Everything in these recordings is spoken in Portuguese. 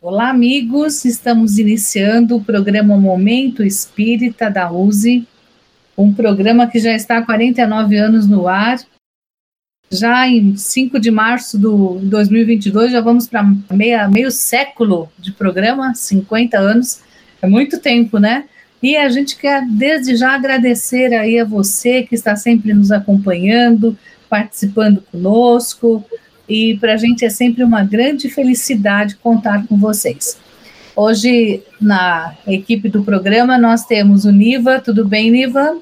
Olá, amigos. Estamos iniciando o programa Momento Espírita da USE, um programa que já está há 49 anos no ar. Já em 5 de março de 2022, já vamos para meio século de programa, 50 anos. É muito tempo, né? E a gente quer desde já agradecer aí a você que está sempre nos acompanhando, participando conosco, e para a gente é sempre uma grande felicidade contar com vocês. Hoje, na equipe do programa, nós temos o Niva. Tudo bem, Niva?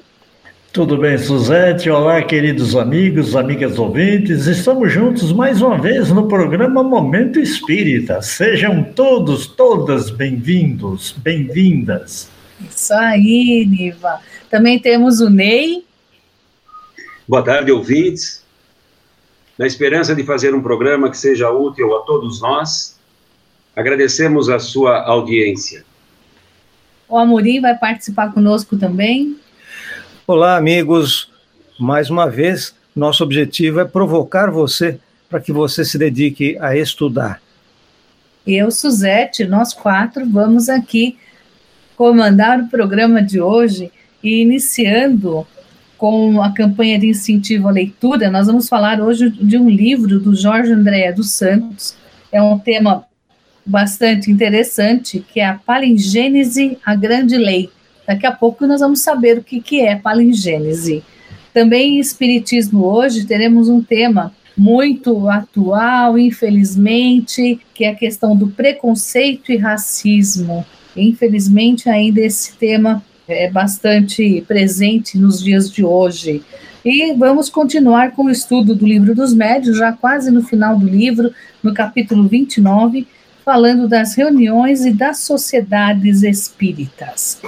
Tudo bem, Suzete? Olá, queridos amigos, amigas ouvintes. Estamos juntos mais uma vez no programa Momento Espírita. Sejam todos, todas bem-vindos, bem-vindas. Isso aí, Niva. Também temos o Ney. Boa tarde, ouvintes. Na esperança de fazer um programa que seja útil a todos nós, agradecemos a sua audiência. O Amorim vai participar conosco também. Olá, amigos. Mais uma vez, nosso objetivo é provocar você para que você se dedique a estudar. Eu, Suzete, nós quatro vamos aqui comandar o programa de hoje e iniciando com a campanha de incentivo à leitura, nós vamos falar hoje de um livro do Jorge Andréa dos Santos. É um tema bastante interessante, que é a Palingênese, a Grande Lei. Daqui a pouco nós vamos saber o que, que é palingênese. Também em Espiritismo hoje teremos um tema muito atual, infelizmente, que é a questão do preconceito e racismo. Infelizmente, ainda esse tema é bastante presente nos dias de hoje. E vamos continuar com o estudo do Livro dos Médios, já quase no final do livro, no capítulo 29, falando das reuniões e das sociedades espíritas.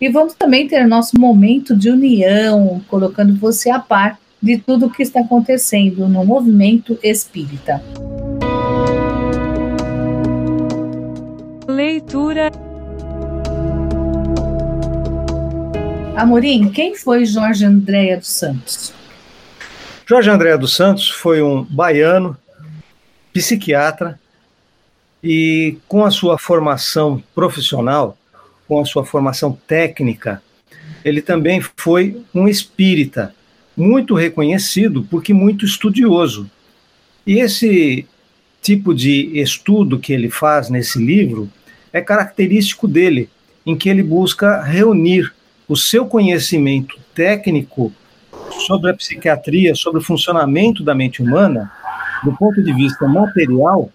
E vamos também ter nosso momento de união, colocando você a par de tudo o que está acontecendo no movimento espírita. Leitura Amorim, quem foi Jorge Andréa dos Santos? Jorge Andréa dos Santos foi um baiano, psiquiatra, e com a sua formação profissional, com a sua formação técnica, ele também foi um espírita, muito reconhecido porque muito estudioso. E esse tipo de estudo que ele faz nesse livro é característico dele, em que ele busca reunir o seu conhecimento técnico sobre a psiquiatria, sobre o funcionamento da mente humana, do ponto de vista material,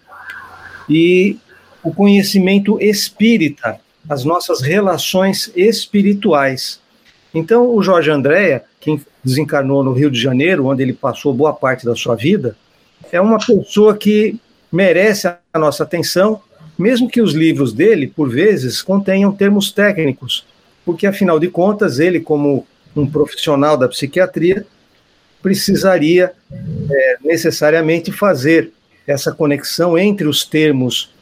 e o conhecimento espírita, as nossas relações espirituais. Então, o Jorge Andréa, que desencarnou no Rio de Janeiro, onde ele passou boa parte da sua vida, é uma pessoa que merece a nossa atenção, mesmo que os livros dele, por vezes, contenham termos técnicos, porque afinal de contas, ele, como um profissional da psiquiatria, precisaria é, necessariamente fazer essa conexão entre os termos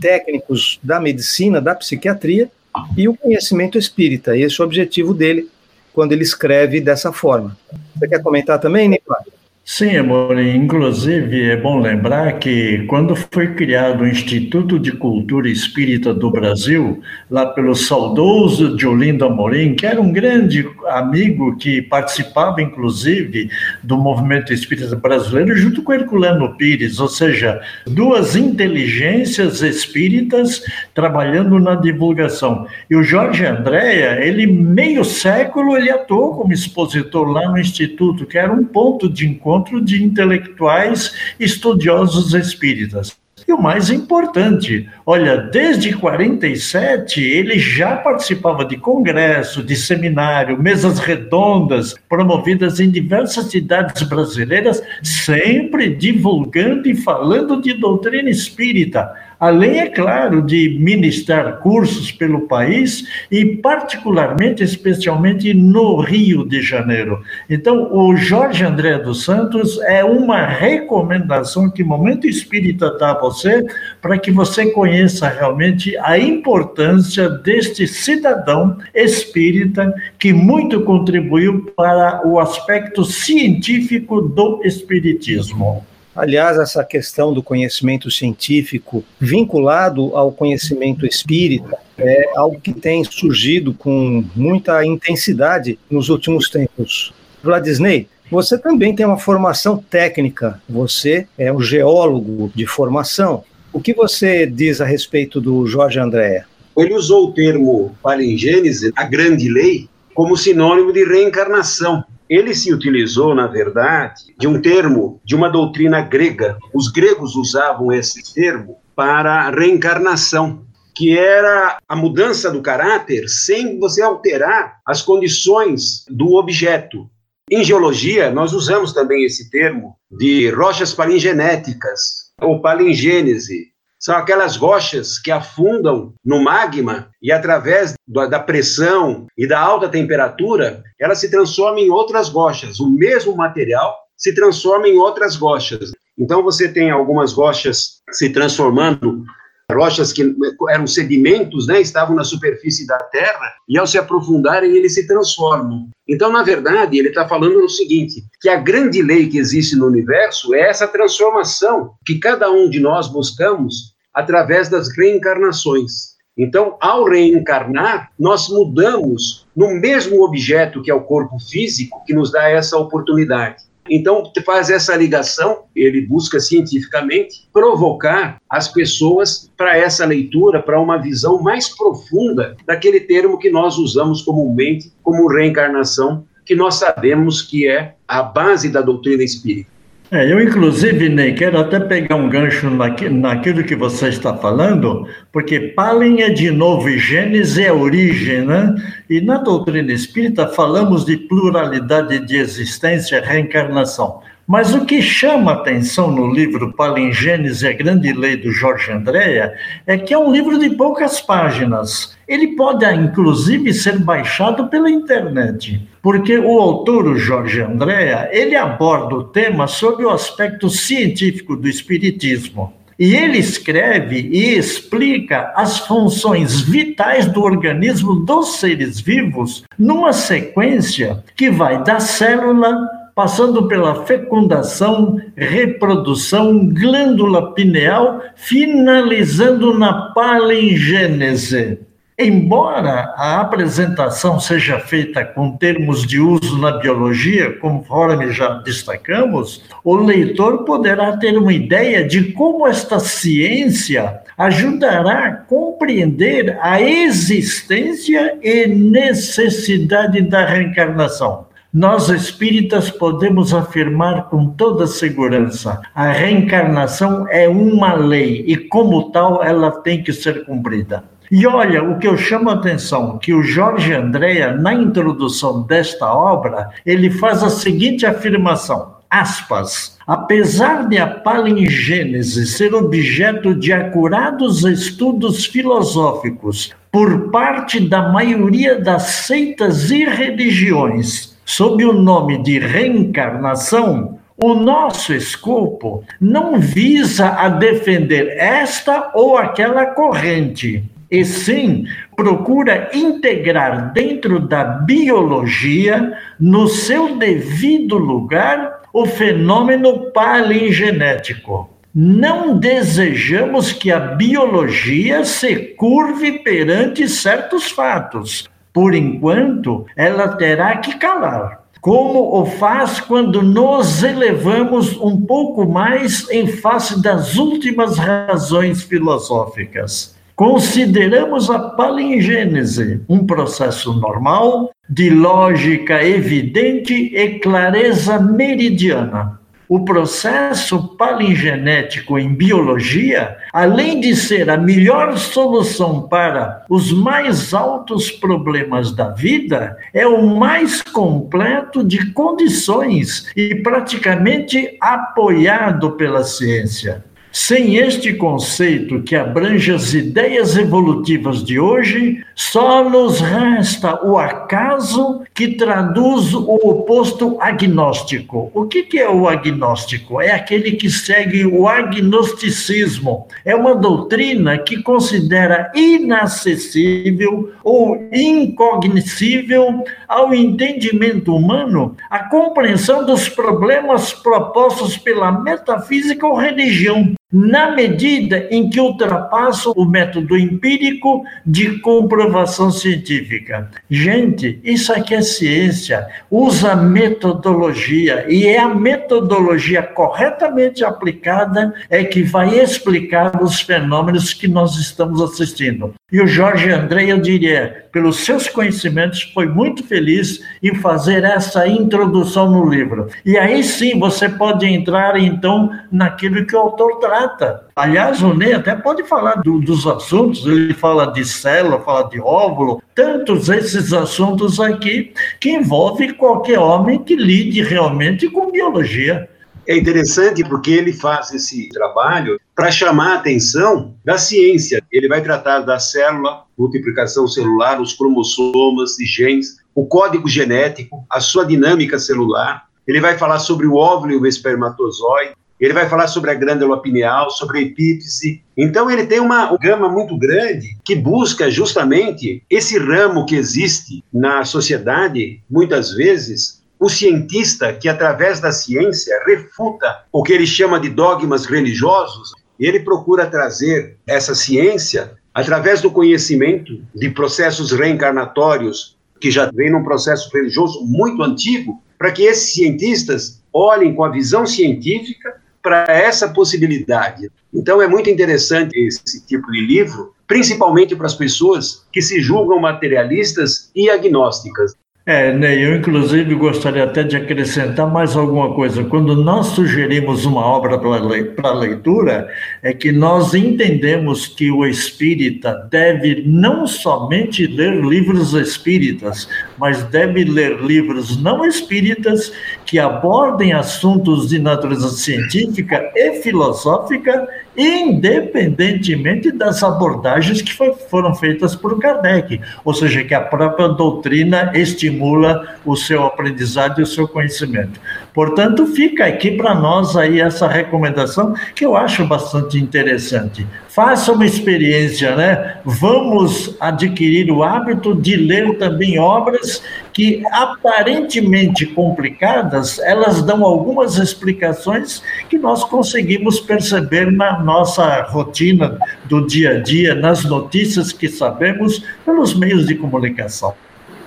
técnicos da medicina, da psiquiatria e o conhecimento espírita. Esse é o objetivo dele quando ele escreve dessa forma. Você quer comentar também, Nicolau? Sim, Amorim. Inclusive, é bom lembrar que quando foi criado o Instituto de Cultura Espírita do Brasil, lá pelo saudoso Diolindo Amorim, que era um grande amigo que participava, inclusive, do movimento espírita brasileiro, junto com Herculano Pires, ou seja, duas inteligências espíritas trabalhando na divulgação. E o Jorge Andréa, ele, meio século, ele atuou como expositor lá no Instituto, que era um ponto de encontro encontro de intelectuais estudiosos espíritas. E o mais importante, olha, desde 47 ele já participava de congresso, de seminário, mesas redondas promovidas em diversas cidades brasileiras, sempre divulgando e falando de doutrina espírita além, é claro, de ministrar cursos pelo país e, particularmente, especialmente no Rio de Janeiro. Então, o Jorge André dos Santos é uma recomendação que Momento Espírita dá a você para que você conheça realmente a importância deste cidadão espírita que muito contribuiu para o aspecto científico do espiritismo. Aliás, essa questão do conhecimento científico vinculado ao conhecimento espírita é algo que tem surgido com muita intensidade nos últimos tempos. Vladisney, você também tem uma formação técnica, você é um geólogo de formação. O que você diz a respeito do Jorge Andréa? Ele usou o termo palingênese, a grande lei, como sinônimo de reencarnação. Ele se utilizou, na verdade, de um termo de uma doutrina grega. Os gregos usavam esse termo para reencarnação, que era a mudança do caráter sem você alterar as condições do objeto. Em geologia, nós usamos também esse termo de rochas palingenéticas ou palingênese, são aquelas rochas que afundam no magma e, através da pressão e da alta temperatura, elas se transformam em outras rochas. O mesmo material se transforma em outras rochas. Então, você tem algumas rochas se transformando rochas que eram sedimentos, né, estavam na superfície da Terra, e ao se aprofundarem, eles se transformam. Então, na verdade, ele está falando o seguinte: que a grande lei que existe no universo é essa transformação que cada um de nós buscamos através das reencarnações. Então, ao reencarnar, nós mudamos no mesmo objeto que é o corpo físico, que nos dá essa oportunidade. Então, faz essa ligação, ele busca cientificamente provocar as pessoas para essa leitura, para uma visão mais profunda daquele termo que nós usamos comumente como reencarnação, que nós sabemos que é a base da doutrina espírita. É, eu, inclusive, Ney, quero até pegar um gancho naqui, naquilo que você está falando, porque Palin é de novo e Gênesis é origem, né? E na doutrina espírita falamos de pluralidade de existência reencarnação. Mas o que chama atenção no livro Palingênese, a Grande Lei do Jorge Andréa, é que é um livro de poucas páginas. Ele pode, inclusive, ser baixado pela internet, porque o autor, o Jorge Andréa, ele aborda o tema sob o aspecto científico do espiritismo. E ele escreve e explica as funções vitais do organismo dos seres vivos numa sequência que vai da célula passando pela fecundação, reprodução, glândula pineal, finalizando na palingênese. Embora a apresentação seja feita com termos de uso na biologia, conforme já destacamos, o leitor poderá ter uma ideia de como esta ciência ajudará a compreender a existência e necessidade da reencarnação. Nós espíritas podemos afirmar com toda segurança: a reencarnação é uma lei e, como tal, ela tem que ser cumprida. E olha, o que eu chamo a atenção, que o Jorge Andréa, na introdução desta obra, ele faz a seguinte afirmação, aspas, apesar de a palingênese ser objeto de acurados estudos filosóficos por parte da maioria das seitas e religiões, sob o nome de reencarnação, o nosso escopo não visa a defender esta ou aquela corrente, e sim procura integrar dentro da biologia, no seu devido lugar, o fenômeno palingenético. Não desejamos que a biologia se curve perante certos fatos, por enquanto, ela terá que calar. Como o faz quando nos elevamos um pouco mais em face das últimas razões filosóficas. Consideramos a palingênese um processo normal, de lógica evidente e clareza meridiana. O processo palingenético em biologia, além de ser a melhor solução para os mais altos problemas da vida, é o mais completo de condições e praticamente apoiado pela ciência. Sem este conceito que abrange as ideias evolutivas de hoje, só nos resta o acaso que traduz o oposto agnóstico. O que, é o agnóstico? É aquele que segue o agnosticismo. É uma doutrina que considera inacessível ou incognoscível ao entendimento humano a compreensão dos problemas propostos pela metafísica ou religião na medida em que ultrapassa o método empírico de comprovação científica. Gente, isso aqui é ciência, usa metodologia, e é a metodologia corretamente aplicada é que vai explicar os fenômenos que nós estamos assistindo. E o Jorge André, eu diria, pelos seus conhecimentos, foi muito feliz em fazer essa introdução no livro. E aí sim você pode entrar, então, naquilo que o autor trata. Aliás, o Ney até pode falar do, dos assuntos, ele fala de célula, fala de óvulo, tantos esses assuntos aqui que envolve qualquer homem que lide realmente com biologia. É interessante porque ele faz esse trabalho para chamar a atenção da ciência. Ele vai tratar da célula, multiplicação celular, os cromossomas e genes, o código genético, a sua dinâmica celular. Ele vai falar sobre o óvulo e o espermatozoide. Ele vai falar sobre a glândula pineal, sobre a epífise. Então, ele tem uma gama muito grande que busca justamente esse ramo que existe na sociedade, muitas vezes, o cientista que, através da ciência, refuta o que ele chama de dogmas religiosos, ele procura trazer essa ciência através do conhecimento de processos reencarnatórios que já vem num processo religioso muito antigo, para que esses cientistas olhem com a visão científica para essa possibilidade. Então é muito interessante esse tipo de livro, principalmente para as pessoas que se julgam materialistas e agnósticas. É, Ney, eu inclusive gostaria até de acrescentar mais alguma coisa. Quando nós sugerimos uma obra para leitura, é que nós entendemos que o espírita deve não somente ler livros espíritas, mas deve ler livros não espíritas que abordem assuntos de natureza científica e filosófica independentemente das abordagens que foi, foram feitas por Kardec, ou seja, que a própria doutrina estimula o seu aprendizado e o seu conhecimento. Portanto, fica aqui para nós aí essa recomendação que eu acho bastante interessante. Faça uma experiência, né? Vamos adquirir o hábito de ler também obras que aparentemente complicadas, elas dão algumas explicações que nós conseguimos perceber na nossa rotina do dia a dia, nas notícias que sabemos pelos meios de comunicação.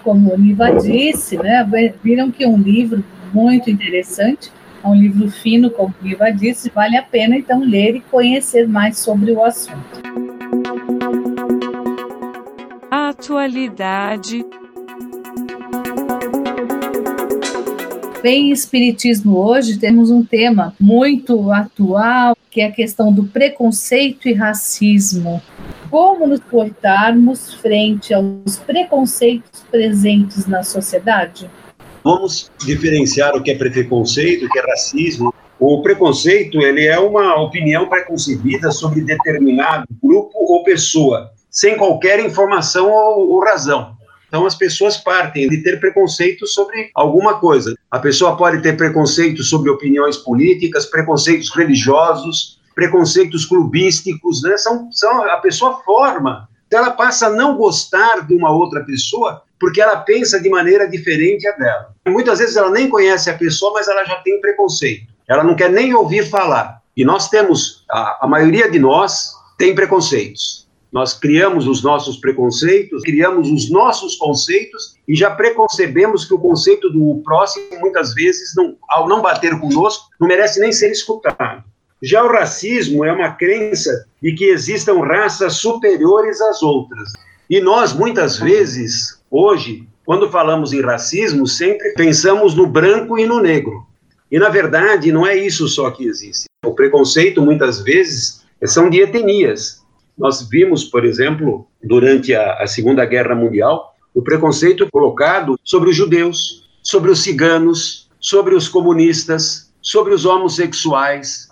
Como o Niva disse, né? Viram que um livro muito interessante. É um livro fino, como o Viva disse, vale a pena então ler e conhecer mais sobre o assunto. Atualidade. Bem, Espiritismo hoje temos um tema muito atual, que é a questão do preconceito e racismo. Como nos portarmos frente aos preconceitos presentes na sociedade? Vamos diferenciar o que é preconceito, o que é racismo. O preconceito ele é uma opinião preconcebida sobre determinado grupo ou pessoa, sem qualquer informação ou, ou razão. Então as pessoas partem de ter preconceito sobre alguma coisa. A pessoa pode ter preconceito sobre opiniões políticas, preconceitos religiosos, preconceitos clubísticos, né? São, são a pessoa forma. Ela passa a não gostar de uma outra pessoa porque ela pensa de maneira diferente a dela. Muitas vezes ela nem conhece a pessoa, mas ela já tem preconceito. Ela não quer nem ouvir falar. E nós temos, a, a maioria de nós tem preconceitos. Nós criamos os nossos preconceitos, criamos os nossos conceitos e já preconcebemos que o conceito do próximo, muitas vezes, não, ao não bater conosco, não merece nem ser escutado. Já o racismo é uma crença de que existam raças superiores às outras. E nós, muitas vezes, Hoje, quando falamos em racismo, sempre pensamos no branco e no negro. E, na verdade, não é isso só que existe. O preconceito, muitas vezes, são de etnias. Nós vimos, por exemplo, durante a, a Segunda Guerra Mundial, o preconceito colocado sobre os judeus, sobre os ciganos, sobre os comunistas, sobre os homossexuais.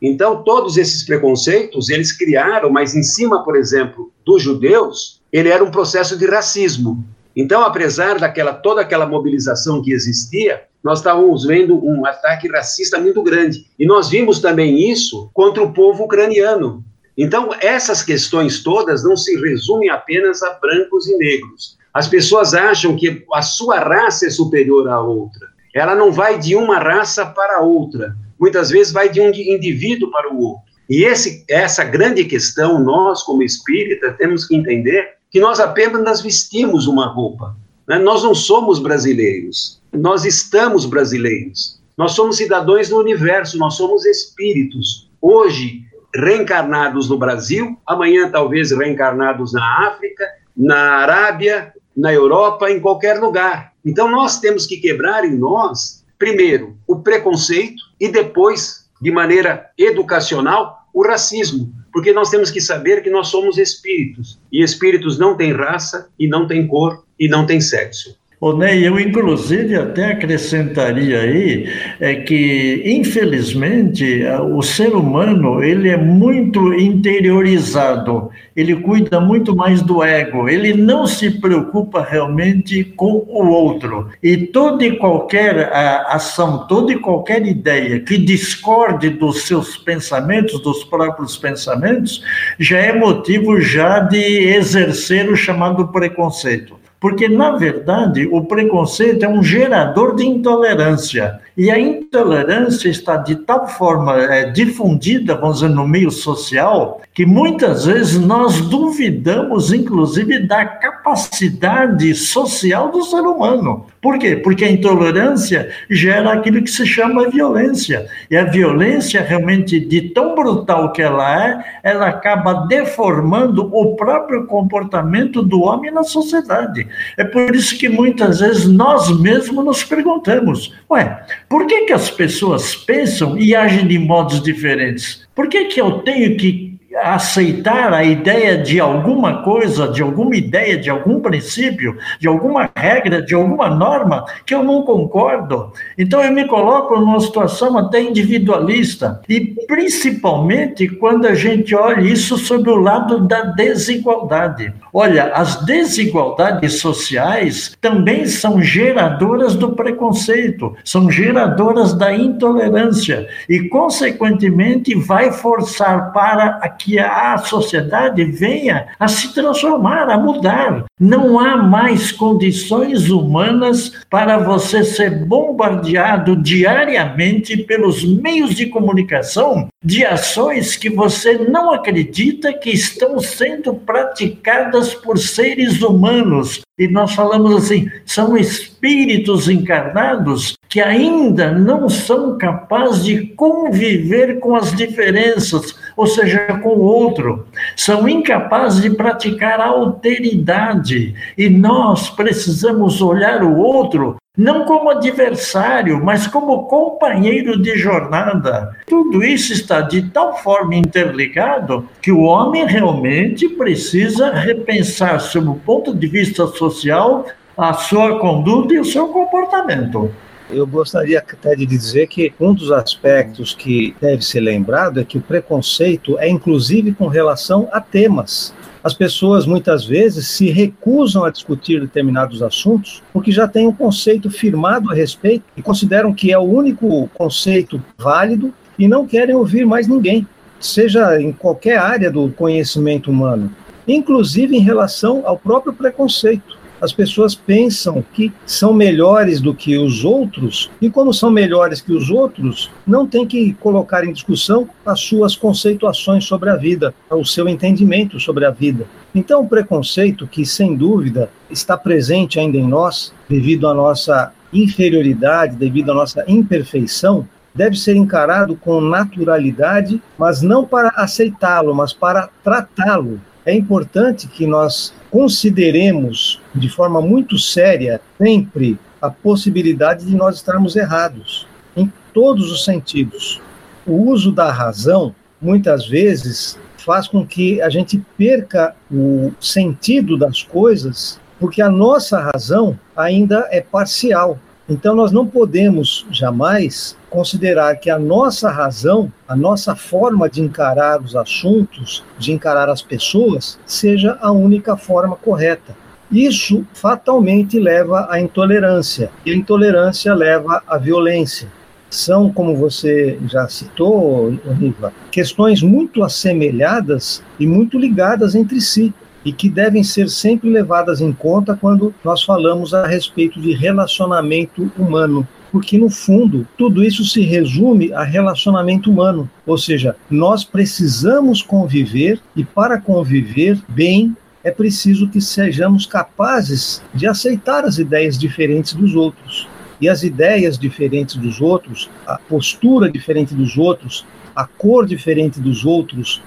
Então, todos esses preconceitos, eles criaram, mas em cima, por exemplo, dos judeus, ele era um processo de racismo. Então, apesar daquela toda aquela mobilização que existia, nós estávamos vendo um ataque racista muito grande. E nós vimos também isso contra o povo ucraniano. Então, essas questões todas não se resumem apenas a brancos e negros. As pessoas acham que a sua raça é superior à outra. Ela não vai de uma raça para outra. Muitas vezes vai de um indivíduo para o outro. E esse, essa grande questão, nós, como espírita, temos que entender que nós apenas vestimos uma roupa. Né? Nós não somos brasileiros. Nós estamos brasileiros. Nós somos cidadãos do universo, nós somos espíritos. Hoje, reencarnados no Brasil, amanhã, talvez, reencarnados na África, na Arábia, na Europa, em qualquer lugar. Então nós temos que quebrar em nós, primeiro, o preconceito e depois, de maneira educacional, o racismo, porque nós temos que saber que nós somos espíritos e espíritos não têm raça e não têm cor e não têm sexo. Ney, eu inclusive até acrescentaria aí é que, infelizmente, o ser humano ele é muito interiorizado, ele cuida muito mais do ego, ele não se preocupa realmente com o outro. E toda e qualquer ação, toda e qualquer ideia que discorde dos seus pensamentos, dos próprios pensamentos, já é motivo já de exercer o chamado preconceito. Porque, na verdade, o preconceito é um gerador de intolerância. E a intolerância está de tal forma é, difundida, vamos dizer, no meio social, que muitas vezes nós duvidamos, inclusive, da capacidade social do ser humano. Por quê? Porque a intolerância gera aquilo que se chama violência. E a violência, realmente, de tão brutal que ela é, ela acaba deformando o próprio comportamento do homem na sociedade. É por isso que muitas vezes nós mesmos nos perguntamos: ué, por que, que as pessoas pensam e agem de modos diferentes? Por que, que eu tenho que aceitar a ideia de alguma coisa, de alguma ideia, de algum princípio, de alguma regra, de alguma norma que eu não concordo. Então eu me coloco numa situação até individualista e principalmente quando a gente olha isso sob o lado da desigualdade. Olha, as desigualdades sociais também são geradoras do preconceito, são geradoras da intolerância e consequentemente vai forçar para aqui que a sociedade venha a se transformar, a mudar. Não há mais condições humanas para você ser bombardeado diariamente pelos meios de comunicação de ações que você não acredita que estão sendo praticadas por seres humanos. E nós falamos assim, são espíritos encarnados que ainda não são capazes de conviver com as diferenças, ou seja, com o outro. São incapazes de praticar a alteridade. E nós precisamos olhar o outro não como adversário, mas como companheiro de jornada. Tudo isso está de tal forma interligado que o homem realmente precisa repensar, sob o ponto de vista social, a sua conduta e o seu comportamento. Eu gostaria até de dizer que um dos aspectos que deve ser lembrado é que o preconceito é inclusive com relação a temas. As pessoas muitas vezes se recusam a discutir determinados assuntos porque já têm um conceito firmado a respeito e consideram que é o único conceito válido e não querem ouvir mais ninguém, seja em qualquer área do conhecimento humano, inclusive em relação ao próprio preconceito as pessoas pensam que são melhores do que os outros, e como são melhores que os outros, não tem que colocar em discussão as suas conceituações sobre a vida, o seu entendimento sobre a vida. Então, o preconceito, que sem dúvida está presente ainda em nós, devido à nossa inferioridade, devido à nossa imperfeição, deve ser encarado com naturalidade, mas não para aceitá-lo, mas para tratá-lo. É importante que nós consideremos de forma muito séria sempre a possibilidade de nós estarmos errados, em todos os sentidos. O uso da razão, muitas vezes, faz com que a gente perca o sentido das coisas, porque a nossa razão ainda é parcial. Então, nós não podemos jamais considerar que a nossa razão, a nossa forma de encarar os assuntos, de encarar as pessoas, seja a única forma correta. Isso fatalmente leva à intolerância, e a intolerância leva à violência. São, como você já citou, Riva, questões muito assemelhadas e muito ligadas entre si e que devem ser sempre levadas em conta quando nós falamos a respeito de relacionamento humano. Porque, no fundo, tudo isso se resume a relacionamento humano. Ou seja, nós precisamos conviver e, para conviver bem, é preciso que sejamos capazes de aceitar as ideias diferentes dos outros. E as ideias diferentes dos outros, a postura diferente dos outros, a cor diferente dos outros,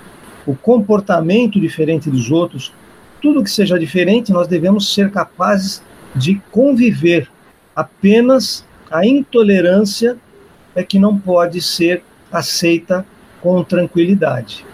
o comportamento diferente dos outros, tudo que seja diferente, nós devemos ser capazes de conviver. Apenas a intolerância é que não pode ser aceita com tranquilidade.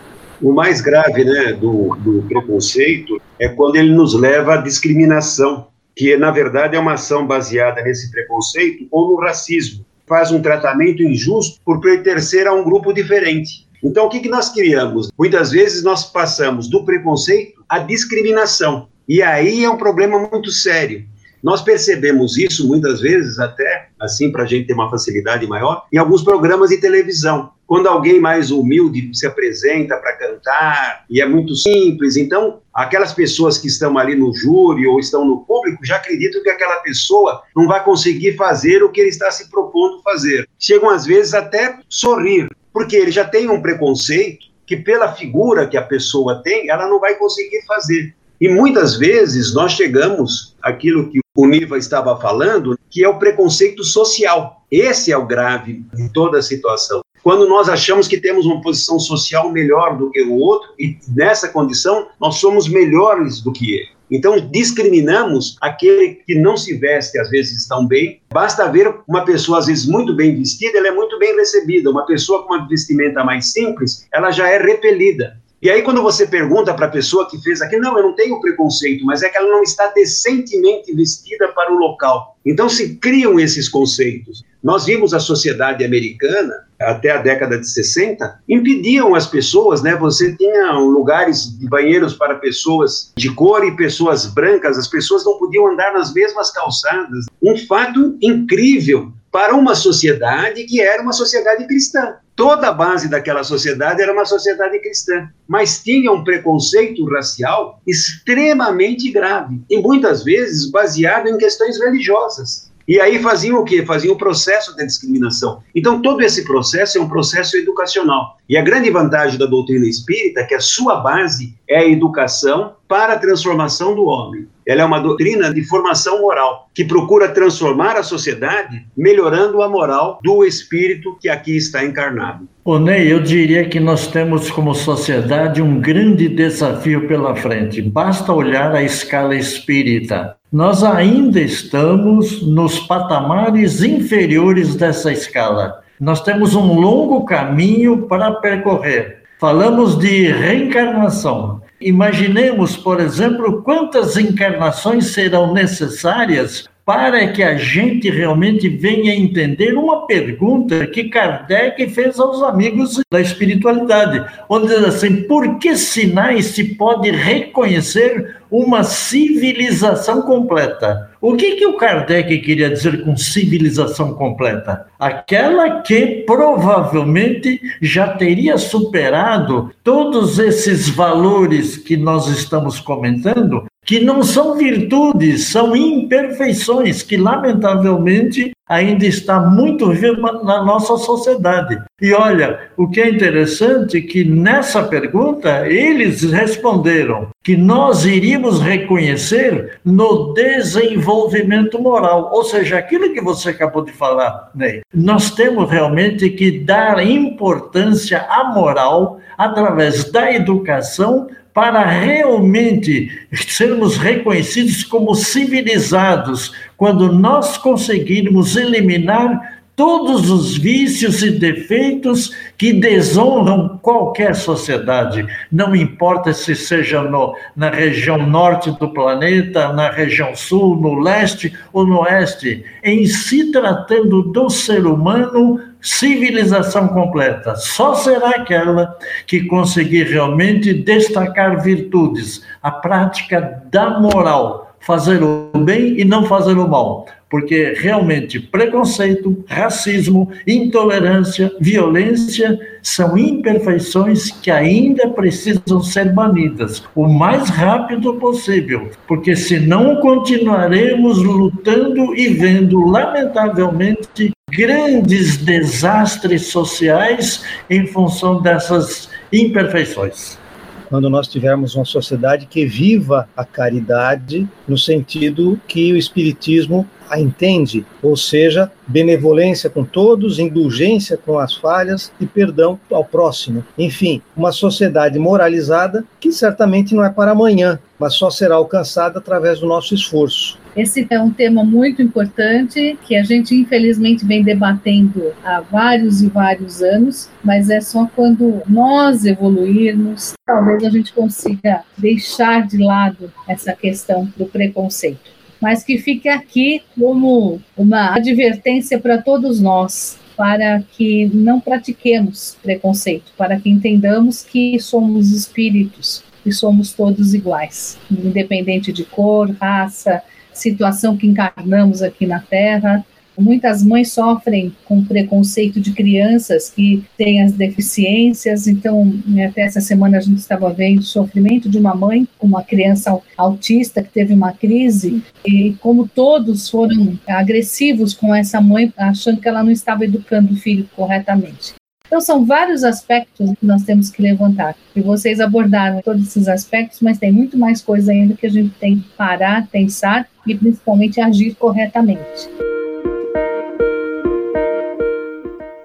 O mais grave né, do, do preconceito é quando ele nos leva à discriminação, que na verdade é uma ação baseada nesse preconceito ou no racismo. Faz um tratamento injusto por pertencer a um grupo diferente. Então, o que, que nós criamos? Muitas vezes nós passamos do preconceito à discriminação. E aí é um problema muito sério. Nós percebemos isso muitas vezes, até assim, para a gente ter uma facilidade maior, em alguns programas de televisão. Quando alguém mais humilde se apresenta para cantar, e é muito simples, então aquelas pessoas que estão ali no júri ou estão no público já acreditam que aquela pessoa não vai conseguir fazer o que ele está se propondo fazer. Chegam às vezes até sorrir, porque ele já tem um preconceito que pela figura que a pessoa tem, ela não vai conseguir fazer. E muitas vezes nós chegamos àquilo que o Niva estava falando, que é o preconceito social. Esse é o grave de toda a situação. Quando nós achamos que temos uma posição social melhor do que o outro, e nessa condição nós somos melhores do que ele. Então, discriminamos aquele que não se veste, às vezes, tão bem. Basta ver uma pessoa, às vezes, muito bem vestida, ela é muito bem recebida. Uma pessoa com uma vestimenta mais simples, ela já é repelida. E aí, quando você pergunta para a pessoa que fez aquilo, não, eu não tenho preconceito, mas é que ela não está decentemente vestida para o local. Então, se criam esses conceitos. Nós vimos a sociedade americana, até a década de 60, impediam as pessoas, né? Você tinha lugares de banheiros para pessoas de cor e pessoas brancas, as pessoas não podiam andar nas mesmas calçadas. Um fato incrível para uma sociedade que era uma sociedade cristã toda a base daquela sociedade era uma sociedade cristã, mas tinha um preconceito racial extremamente grave e muitas vezes baseado em questões religiosas. E aí faziam o quê? Faziam o processo de discriminação. Então, todo esse processo é um processo educacional. E a grande vantagem da doutrina espírita é que a sua base é a educação para a transformação do homem. Ela é uma doutrina de formação moral, que procura transformar a sociedade, melhorando a moral do espírito que aqui está encarnado. Ô Ney, eu diria que nós temos como sociedade um grande desafio pela frente. Basta olhar a escala espírita. Nós ainda estamos nos patamares inferiores dessa escala. Nós temos um longo caminho para percorrer. Falamos de reencarnação. Imaginemos, por exemplo, quantas encarnações serão necessárias para que a gente realmente venha entender uma pergunta que Kardec fez aos amigos da espiritualidade, onde diz assim: por que sinais se pode reconhecer uma civilização completa? O que, que o Kardec queria dizer com civilização completa? Aquela que provavelmente já teria superado todos esses valores que nós estamos comentando que não são virtudes, são imperfeições que, lamentavelmente, ainda está muito viva na nossa sociedade. E olha, o que é interessante é que nessa pergunta eles responderam que nós iríamos reconhecer no desenvolvimento moral, ou seja, aquilo que você acabou de falar, Ney. Nós temos realmente que dar importância à moral através da educação para realmente sermos reconhecidos como civilizados, quando nós conseguirmos eliminar todos os vícios e defeitos que desonram qualquer sociedade, não importa se seja no, na região norte do planeta, na região sul, no leste ou no oeste, em se tratando do ser humano, civilização completa. Só será aquela que conseguir realmente destacar virtudes, a prática da moral, fazer o bem e não fazer o mal. Porque realmente preconceito, racismo, intolerância, violência são imperfeições que ainda precisam ser banidas o mais rápido possível, porque senão continuaremos lutando e vendo, lamentavelmente, grandes desastres sociais em função dessas imperfeições quando nós tivermos uma sociedade que viva a caridade no sentido que o Espiritismo a entende, ou seja, benevolência com todos, indulgência com as falhas e perdão ao próximo. Enfim, uma sociedade moralizada que certamente não é para amanhã, mas só será alcançada através do nosso esforço. Esse é um tema muito importante que a gente infelizmente vem debatendo há vários e vários anos, mas é só quando nós evoluirmos, talvez a gente consiga deixar de lado essa questão do preconceito. Mas que fique aqui como uma advertência para todos nós, para que não pratiquemos preconceito, para que entendamos que somos espíritos e somos todos iguais, independente de cor, raça, situação que encarnamos aqui na Terra. Muitas mães sofrem com preconceito de crianças que têm as deficiências, então, até essa semana a gente estava vendo o sofrimento de uma mãe com uma criança autista que teve uma crise, e como todos foram agressivos com essa mãe, achando que ela não estava educando o filho corretamente. Então, são vários aspectos que nós temos que levantar. E vocês abordaram todos esses aspectos, mas tem muito mais coisa ainda que a gente tem que parar, pensar e principalmente agir corretamente.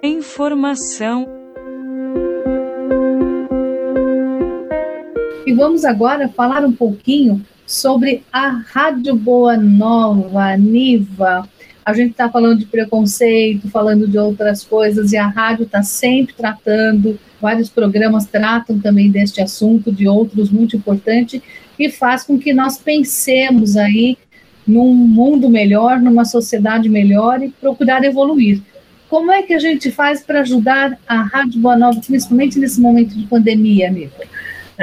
Informação. E vamos agora falar um pouquinho sobre a Rádio Boa Nova, Niva. A gente está falando de preconceito, falando de outras coisas, e a rádio está sempre tratando, vários programas tratam também deste assunto, de outros muito importantes, e faz com que nós pensemos aí num mundo melhor, numa sociedade melhor e procurar evoluir. Como é que a gente faz para ajudar a Rádio Boa Nova, principalmente nesse momento de pandemia, amigo?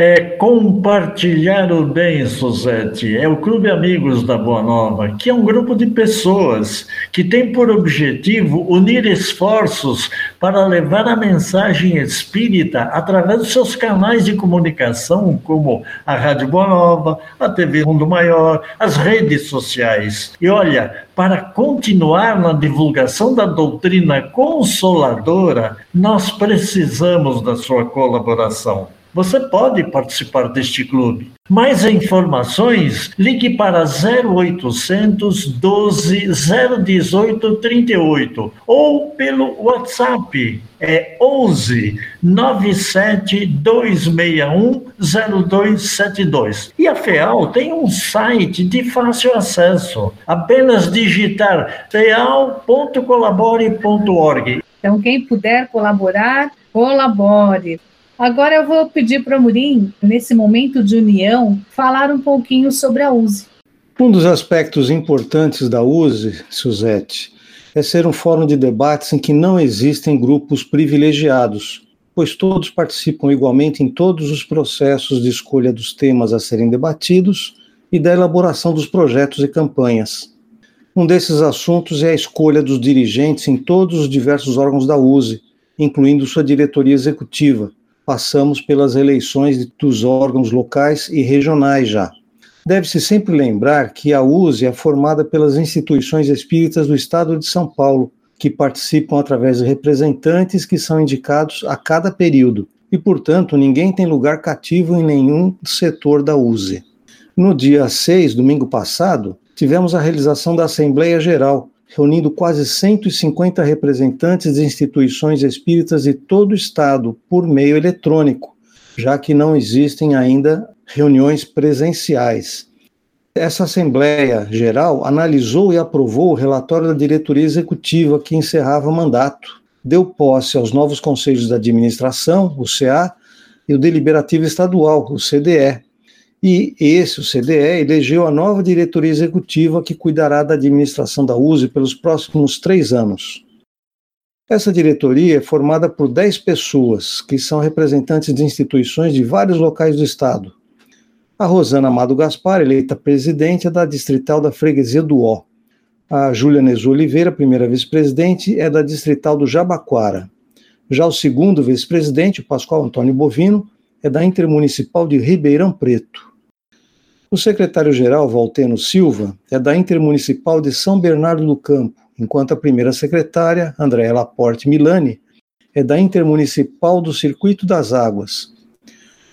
É compartilhar o bem, Suzete. É o Clube Amigos da Boa Nova, que é um grupo de pessoas que tem por objetivo unir esforços para levar a mensagem espírita através dos seus canais de comunicação, como a Rádio Boa Nova, a TV Mundo Maior, as redes sociais. E olha, para continuar na divulgação da doutrina consoladora, nós precisamos da sua colaboração. Você pode participar deste clube. Mais informações, ligue para 0800 12 018 38 ou pelo WhatsApp é 11 97 261 0272. E a FEAL tem um site de fácil acesso. Apenas digitar feal.colabore.org. Então, quem puder colaborar, colabore. Agora eu vou pedir para o Murim, nesse momento de união, falar um pouquinho sobre a USE. Um dos aspectos importantes da USE, Suzette, é ser um fórum de debates em que não existem grupos privilegiados, pois todos participam igualmente em todos os processos de escolha dos temas a serem debatidos e da elaboração dos projetos e campanhas. Um desses assuntos é a escolha dos dirigentes em todos os diversos órgãos da USE, incluindo sua diretoria executiva, passamos pelas eleições dos órgãos locais e regionais já. Deve-se sempre lembrar que a USE é formada pelas instituições espíritas do Estado de São Paulo, que participam através de representantes que são indicados a cada período, e, portanto, ninguém tem lugar cativo em nenhum setor da USE. No dia 6, domingo passado, tivemos a realização da Assembleia Geral, reunindo quase 150 representantes de instituições espíritas de todo o estado por meio eletrônico, já que não existem ainda reuniões presenciais. essa Assembleia Geral analisou e aprovou o relatório da diretoria executiva que encerrava mandato, deu posse aos novos conselhos da administração, o CA, e o deliberativo estadual, o CDE. E esse, o CDE, elegeu a nova diretoria executiva que cuidará da administração da USE pelos próximos três anos. Essa diretoria é formada por 10 pessoas, que são representantes de instituições de vários locais do Estado. A Rosana Amado Gaspar, eleita presidente, é da distrital da Freguesia do Ó. A Júlia Nezu Oliveira, primeira vice-presidente, é da distrital do Jabaquara. Já o segundo vice-presidente, o Pascoal Antônio Bovino, é da Intermunicipal de Ribeirão Preto. O secretário-geral, Valteno Silva, é da Intermunicipal de São Bernardo do Campo enquanto a primeira secretária, Andréa Laporte Milani, é da Intermunicipal do Circuito das Águas.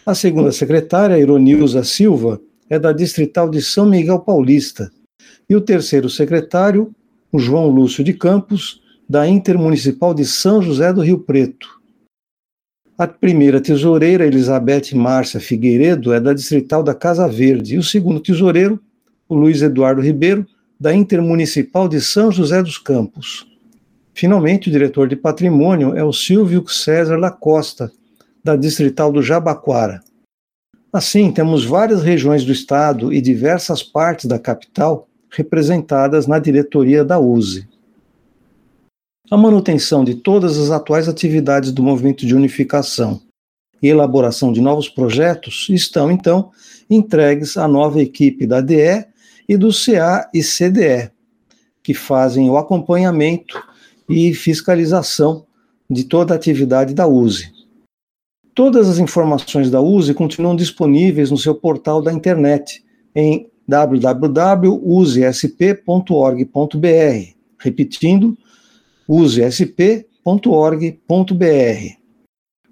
A segunda secretária, Ironilza Silva, é da Distrital de São Miguel Paulista. E o terceiro secretário, o João Lúcio de Campos, da Intermunicipal de São José do Rio Preto. A primeira tesoureira, Elizabeth Márcia Figueiredo, é da Distrital da Casa Verde. E o segundo tesoureiro, o Luiz Eduardo Ribeiro, da Intermunicipal de São José dos Campos. Finalmente, o diretor de patrimônio é o Silvio César da Costa, da Distrital do Jabaquara. Assim, temos várias regiões do estado e diversas partes da capital representadas na diretoria da USE. A manutenção de todas as atuais atividades do movimento de unificação e elaboração de novos projetos estão, então, entregues à nova equipe da DE e do CA e CDE, que fazem o acompanhamento e fiscalização de toda a atividade da USE. Todas as informações da USE continuam disponíveis no seu portal da internet em www.usesp.org.br. Repetindo, usesp.org.br.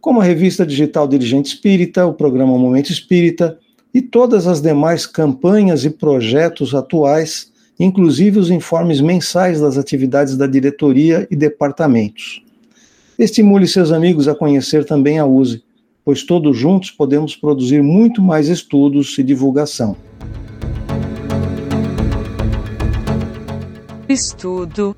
Como a revista digital Dirigente Espírita, o programa Momento Espírita, e todas as demais campanhas e projetos atuais, inclusive os informes mensais das atividades da diretoria e departamentos. Estimule seus amigos a conhecer também a USE, pois todos juntos podemos produzir muito mais estudos e divulgação. Estudo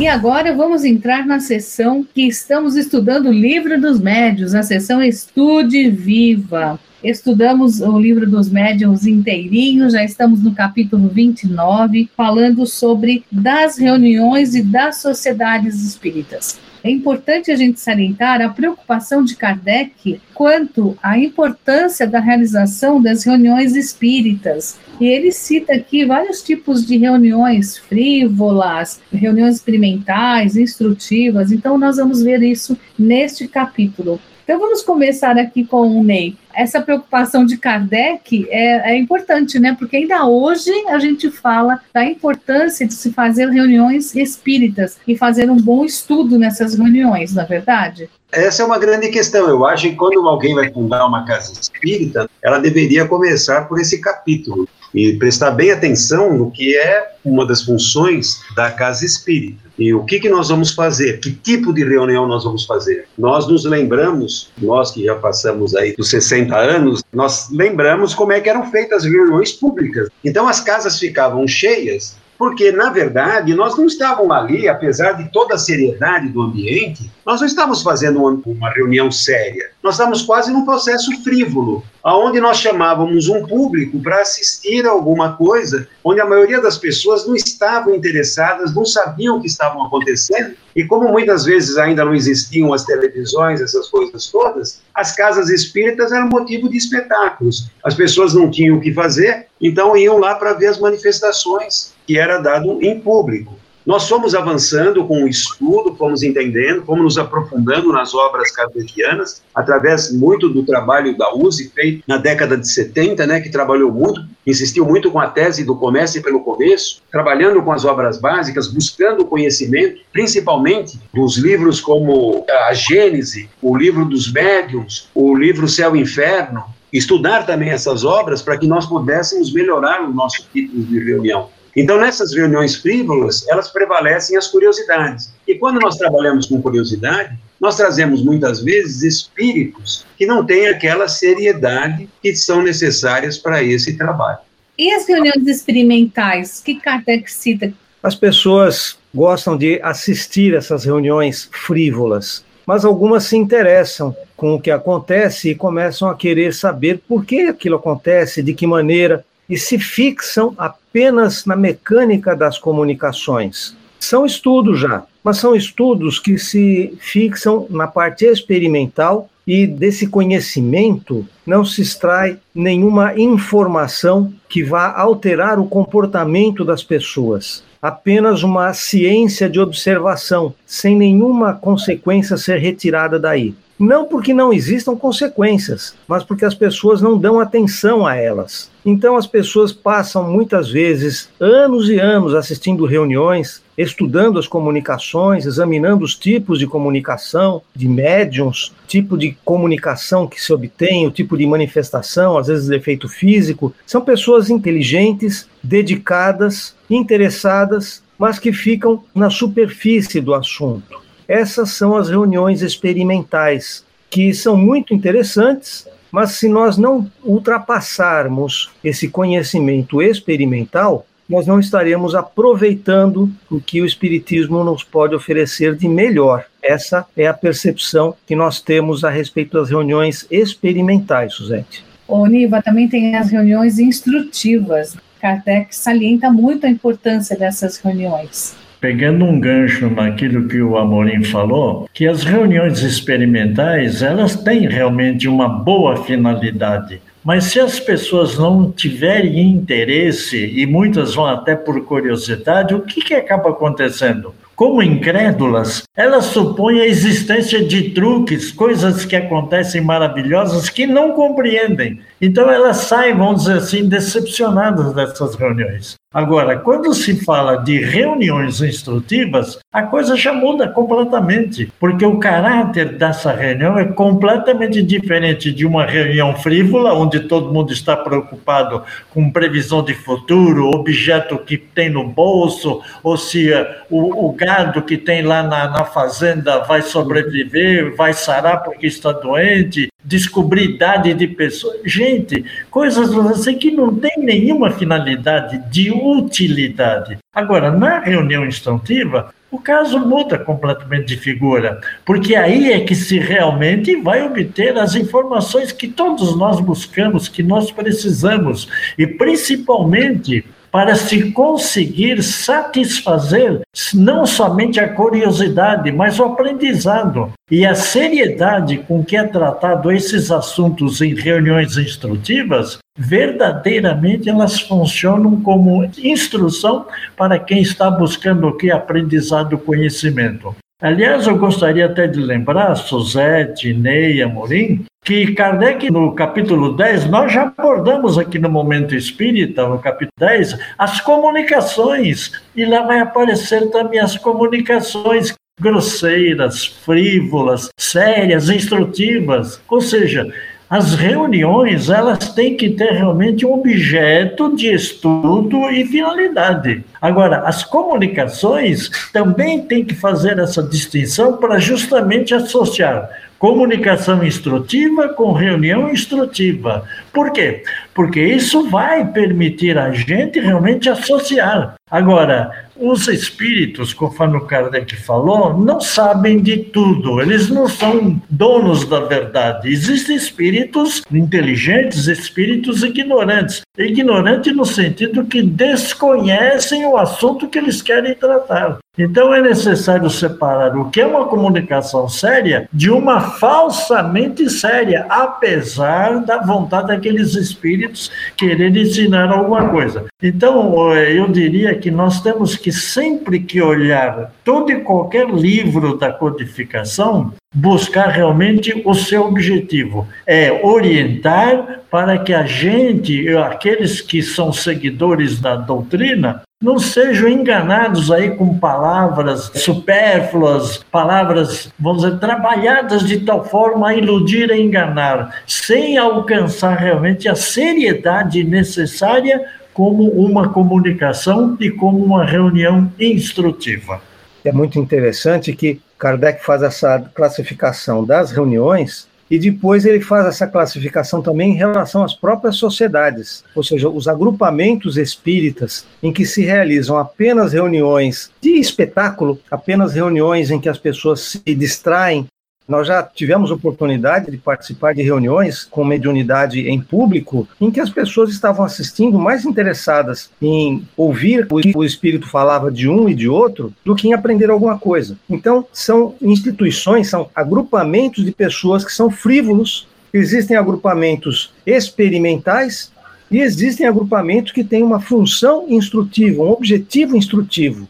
E agora vamos entrar na sessão que estamos estudando o Livro dos Médios, a sessão Estude Viva. Estudamos o livro dos médiuns inteirinho, já estamos no capítulo 29, falando sobre das reuniões e das sociedades espíritas. É importante a gente salientar a preocupação de Kardec quanto à importância da realização das reuniões espíritas. E ele cita aqui vários tipos de reuniões frívolas, reuniões experimentais, instrutivas. Então, nós vamos ver isso neste capítulo. Então vamos começar aqui com o Ney. Essa preocupação de Kardec é, é, importante, né? Porque ainda hoje a gente fala da importância de se fazer reuniões espíritas e fazer um bom estudo nessas reuniões, na é verdade? Essa é uma grande questão. Eu acho que quando alguém vai fundar uma casa espírita, ela deveria começar por esse capítulo e prestar bem atenção no que é uma das funções da casa espírita. E o que, que nós vamos fazer? Que tipo de reunião nós vamos fazer? Nós nos lembramos, nós que já passamos aí dos 60 anos, nós lembramos como é que eram feitas as reuniões públicas. Então as casas ficavam cheias porque, na verdade, nós não estávamos ali, apesar de toda a seriedade do ambiente, nós não estávamos fazendo uma, uma reunião séria. Nós estávamos quase num processo frívolo, aonde nós chamávamos um público para assistir a alguma coisa, onde a maioria das pessoas não estavam interessadas, não sabiam o que estavam acontecendo, e como muitas vezes ainda não existiam as televisões, essas coisas todas, as casas espíritas eram motivo de espetáculos. As pessoas não tinham o que fazer, então iam lá para ver as manifestações que era dado em público. Nós fomos avançando com o estudo, fomos entendendo, fomos nos aprofundando nas obras kardecianas, através muito do trabalho da USE, feito na década de 70, né, que trabalhou muito, insistiu muito com a tese do comércio pelo começo, trabalhando com as obras básicas, buscando conhecimento, principalmente dos livros como a Gênese, o livro dos médiums, o livro Céu e Inferno, estudar também essas obras para que nós pudéssemos melhorar o nosso título de reunião. Então, nessas reuniões frívolas, elas prevalecem as curiosidades. E quando nós trabalhamos com curiosidade, nós trazemos muitas vezes espíritos que não têm aquela seriedade que são necessárias para esse trabalho. E as reuniões experimentais, que Kardec cita? As pessoas gostam de assistir essas reuniões frívolas, mas algumas se interessam com o que acontece e começam a querer saber por que aquilo acontece, de que maneira, e se fixam apenas na mecânica das comunicações. São estudos já, mas são estudos que se fixam na parte experimental e desse conhecimento não se extrai nenhuma informação que vá alterar o comportamento das pessoas. Apenas uma ciência de observação, sem nenhuma consequência ser retirada daí. Não porque não existam consequências, mas porque as pessoas não dão atenção a elas. Então as pessoas passam muitas vezes anos e anos assistindo reuniões, estudando as comunicações, examinando os tipos de comunicação, de médiums, tipo de comunicação que se obtém, o tipo de manifestação, às vezes efeito físico. São pessoas inteligentes, dedicadas, interessadas, mas que ficam na superfície do assunto essas são as reuniões experimentais, que são muito interessantes, mas se nós não ultrapassarmos esse conhecimento experimental, nós não estaremos aproveitando o que o Espiritismo nos pode oferecer de melhor. Essa é a percepção que nós temos a respeito das reuniões experimentais, Suzete. O Niva também tem as reuniões instrutivas. Kardec salienta muito a importância dessas reuniões pegando um gancho naquilo que o Amorim falou, que as reuniões experimentais, elas têm realmente uma boa finalidade. Mas se as pessoas não tiverem interesse, e muitas vão até por curiosidade, o que, que acaba acontecendo? Como incrédulas, elas supõem a existência de truques, coisas que acontecem maravilhosas que não compreendem. Então elas saem, vamos dizer assim, decepcionadas dessas reuniões. Agora, quando se fala de reuniões instrutivas, a coisa já muda completamente, porque o caráter dessa reunião é completamente diferente de uma reunião frívola, onde todo mundo está preocupado com previsão de futuro, objeto que tem no bolso, ou se uh, o, o, gado que tem lá na, na fazenda vai sobreviver, vai sarar porque está doente, descobrir idade de pessoas. Gente, coisas assim que não tem nenhuma finalidade de utilidade. Agora, na reunião instrutiva, o caso muda completamente de figura, porque aí é que se realmente vai obter as informações que todos nós buscamos, que nós precisamos, e principalmente para se conseguir satisfazer não somente a curiosidade, mas o aprendizado. E a seriedade com que é tratado esses assuntos em reuniões instrutivas, verdadeiramente elas funcionam como instrução para quem está buscando o que? Aprendizado, conhecimento. Aliás, eu gostaria até de lembrar, Suzette, Ney, Amorim, que Kardec, no capítulo 10, nós já abordamos aqui no Momento Espírita, no capítulo 10, as comunicações. E lá vai aparecer também as comunicações grosseiras, frívolas, sérias, instrutivas. Ou seja, as reuniões elas têm que ter realmente um objeto de estudo e finalidade. Agora, as comunicações também têm que fazer essa distinção para justamente associar comunicação instrutiva com reunião instrutiva. Por quê? Porque isso vai permitir a gente realmente associar. Agora, os espíritos, conforme o Kardec falou, não sabem de tudo, eles não são donos da verdade. Existem espíritos inteligentes, espíritos ignorantes. Ignorante no sentido que desconhecem o assunto que eles querem tratar. Então é necessário separar o que é uma comunicação séria de uma falsamente séria, apesar da vontade daqueles espíritos quererem ensinar alguma coisa. Então eu diria que nós temos que sempre que olhar todo e qualquer livro da codificação, buscar realmente o seu objetivo, é orientar para que a gente, aqueles que são seguidores da doutrina, não sejam enganados aí com palavras supérfluas, palavras, vamos dizer, trabalhadas de tal forma a iludir e enganar, sem alcançar realmente a seriedade necessária como uma comunicação e como uma reunião instrutiva. É muito interessante que Kardec faz essa classificação das reuniões e depois ele faz essa classificação também em relação às próprias sociedades, ou seja, os agrupamentos espíritas em que se realizam apenas reuniões de espetáculo, apenas reuniões em que as pessoas se distraem nós já tivemos oportunidade de participar de reuniões com mediunidade em público, em que as pessoas estavam assistindo mais interessadas em ouvir o que o espírito falava de um e de outro do que em aprender alguma coisa. Então, são instituições, são agrupamentos de pessoas que são frívolos. Existem agrupamentos experimentais e existem agrupamentos que têm uma função instrutiva, um objetivo instrutivo.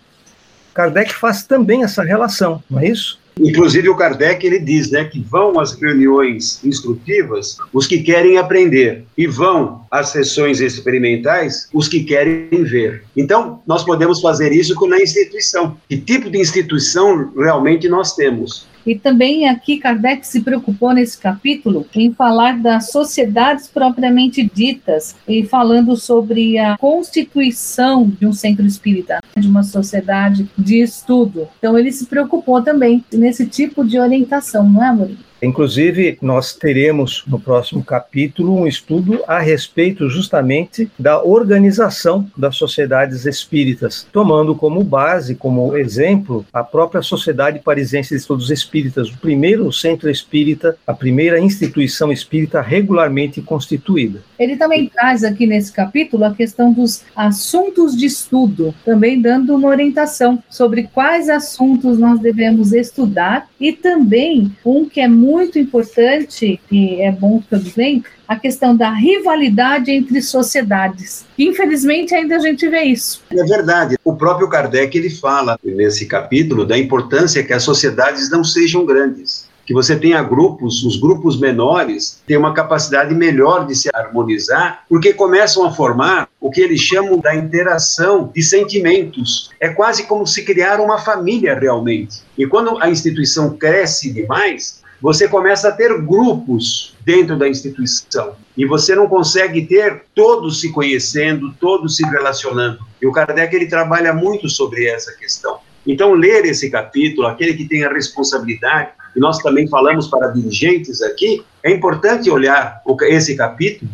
Kardec faz também essa relação, não é isso? Inclusive o Kardec ele diz, né, que vão às reuniões instrutivas os que querem aprender e vão às sessões experimentais os que querem ver. Então, nós podemos fazer isso na instituição. Que tipo de instituição realmente nós temos? E também aqui Kardec se preocupou nesse capítulo em falar das sociedades propriamente ditas e falando sobre a constituição de um centro espírita, de uma sociedade de estudo. Então ele se preocupou também nesse tipo de orientação, não é, Amorim? Inclusive, nós teremos no próximo capítulo um estudo a respeito justamente da organização das sociedades espíritas, tomando como base, como exemplo, a própria Sociedade Parisense de Estudos Espíritas, o primeiro centro espírita, a primeira instituição espírita regularmente constituída. Ele também traz aqui nesse capítulo a questão dos assuntos de estudo, também dando uma orientação sobre quais assuntos nós devemos estudar e também um que é muito importante, e é bom também, a questão da rivalidade entre sociedades. Infelizmente, ainda a gente vê isso. É verdade. O próprio Kardec ele fala nesse capítulo da importância que as sociedades não sejam grandes que você tenha grupos, os grupos menores têm uma capacidade melhor de se harmonizar, porque começam a formar o que eles chamam da interação de sentimentos. É quase como se criar uma família realmente. E quando a instituição cresce demais, você começa a ter grupos dentro da instituição e você não consegue ter todos se conhecendo, todos se relacionando. E o Kardec ele trabalha muito sobre essa questão. Então, ler esse capítulo, aquele que tem a responsabilidade, e nós também falamos para dirigentes aqui, é importante olhar esse capítulo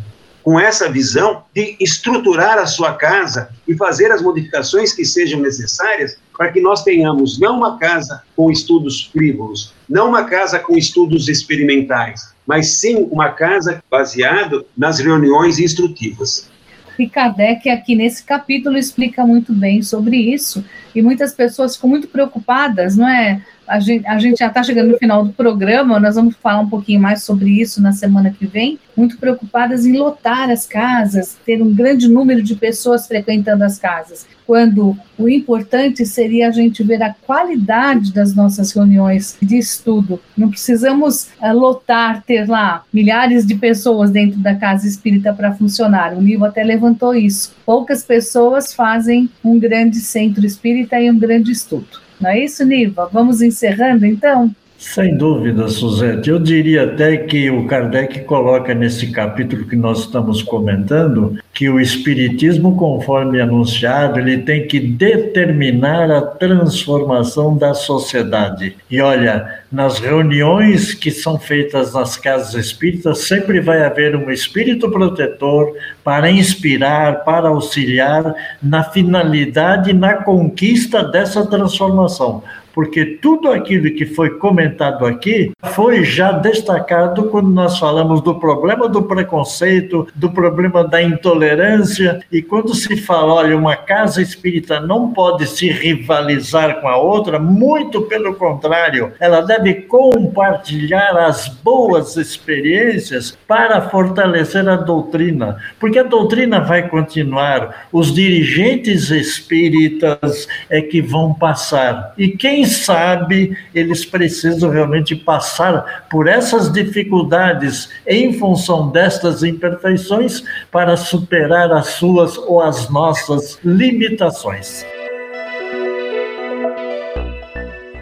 com essa visão de estruturar a sua casa e fazer as modificações que sejam necessárias para que nós tenhamos não uma casa com estudos frívolos, não uma casa com estudos experimentais, mas sim uma casa baseada nas reuniões instrutivas. E Kardec, aqui nesse capítulo, explica muito bem sobre isso, e muitas pessoas ficam muito preocupadas, não é? A gente, a gente já está chegando no final do programa, nós vamos falar um pouquinho mais sobre isso na semana que vem. Muito preocupadas em lotar as casas, ter um grande número de pessoas frequentando as casas, quando o importante seria a gente ver a qualidade das nossas reuniões de estudo. Não precisamos uh, lotar, ter lá milhares de pessoas dentro da casa espírita para funcionar. O livro até levantou isso. Poucas pessoas fazem um grande centro espírita e um grande estudo. Não é isso, Niva? Vamos encerrando então? Sem dúvida, Suzete. Eu diria até que o Kardec coloca nesse capítulo que nós estamos comentando que o Espiritismo, conforme anunciado, ele tem que determinar a transformação da sociedade. E olha, nas reuniões que são feitas nas casas espíritas, sempre vai haver um espírito protetor para inspirar, para auxiliar na finalidade, na conquista dessa transformação porque tudo aquilo que foi comentado aqui foi já destacado quando nós falamos do problema do preconceito, do problema da intolerância, e quando se fala, olha, uma casa espírita não pode se rivalizar com a outra, muito pelo contrário, ela deve compartilhar as boas experiências para fortalecer a doutrina, porque a doutrina vai continuar, os dirigentes espíritas é que vão passar, e quem sabe eles precisam realmente passar por essas dificuldades em função destas imperfeições para superar as suas ou as nossas limitações.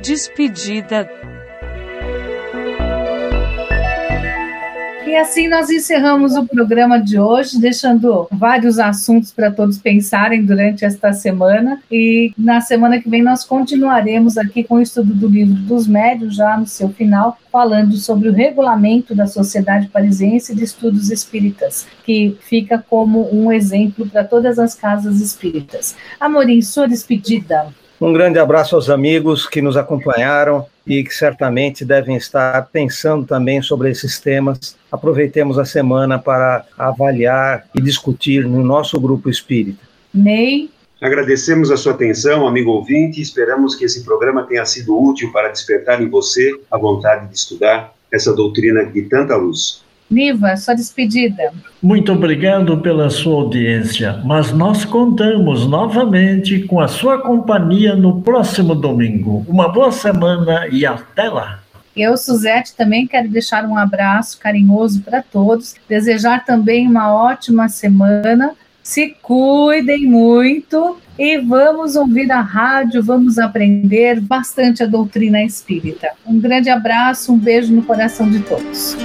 Despedida E assim nós encerramos o programa de hoje, deixando vários assuntos para todos pensarem durante esta semana. E na semana que vem nós continuaremos aqui com o estudo do livro dos médios, já no seu final, falando sobre o regulamento da Sociedade Parisiense de Estudos Espíritas, que fica como um exemplo para todas as casas espíritas. Amorim, sua despedida. Um grande abraço aos amigos que nos acompanharam e que certamente devem estar pensando também sobre esses temas. Aproveitemos a semana para avaliar e discutir no nosso grupo espírita. Ney. Agradecemos a sua atenção, amigo ouvinte, e esperamos que esse programa tenha sido útil para despertar em você a vontade de estudar essa doutrina de tanta luz. Niva, sua despedida. Muito obrigado pela sua audiência, mas nós contamos novamente com a sua companhia no próximo domingo. Uma boa semana e até lá. Eu, Suzete, também quero deixar um abraço carinhoso para todos, desejar também uma ótima semana. Se cuidem muito e vamos ouvir a rádio, vamos aprender bastante a doutrina espírita. Um grande abraço, um beijo no coração de todos.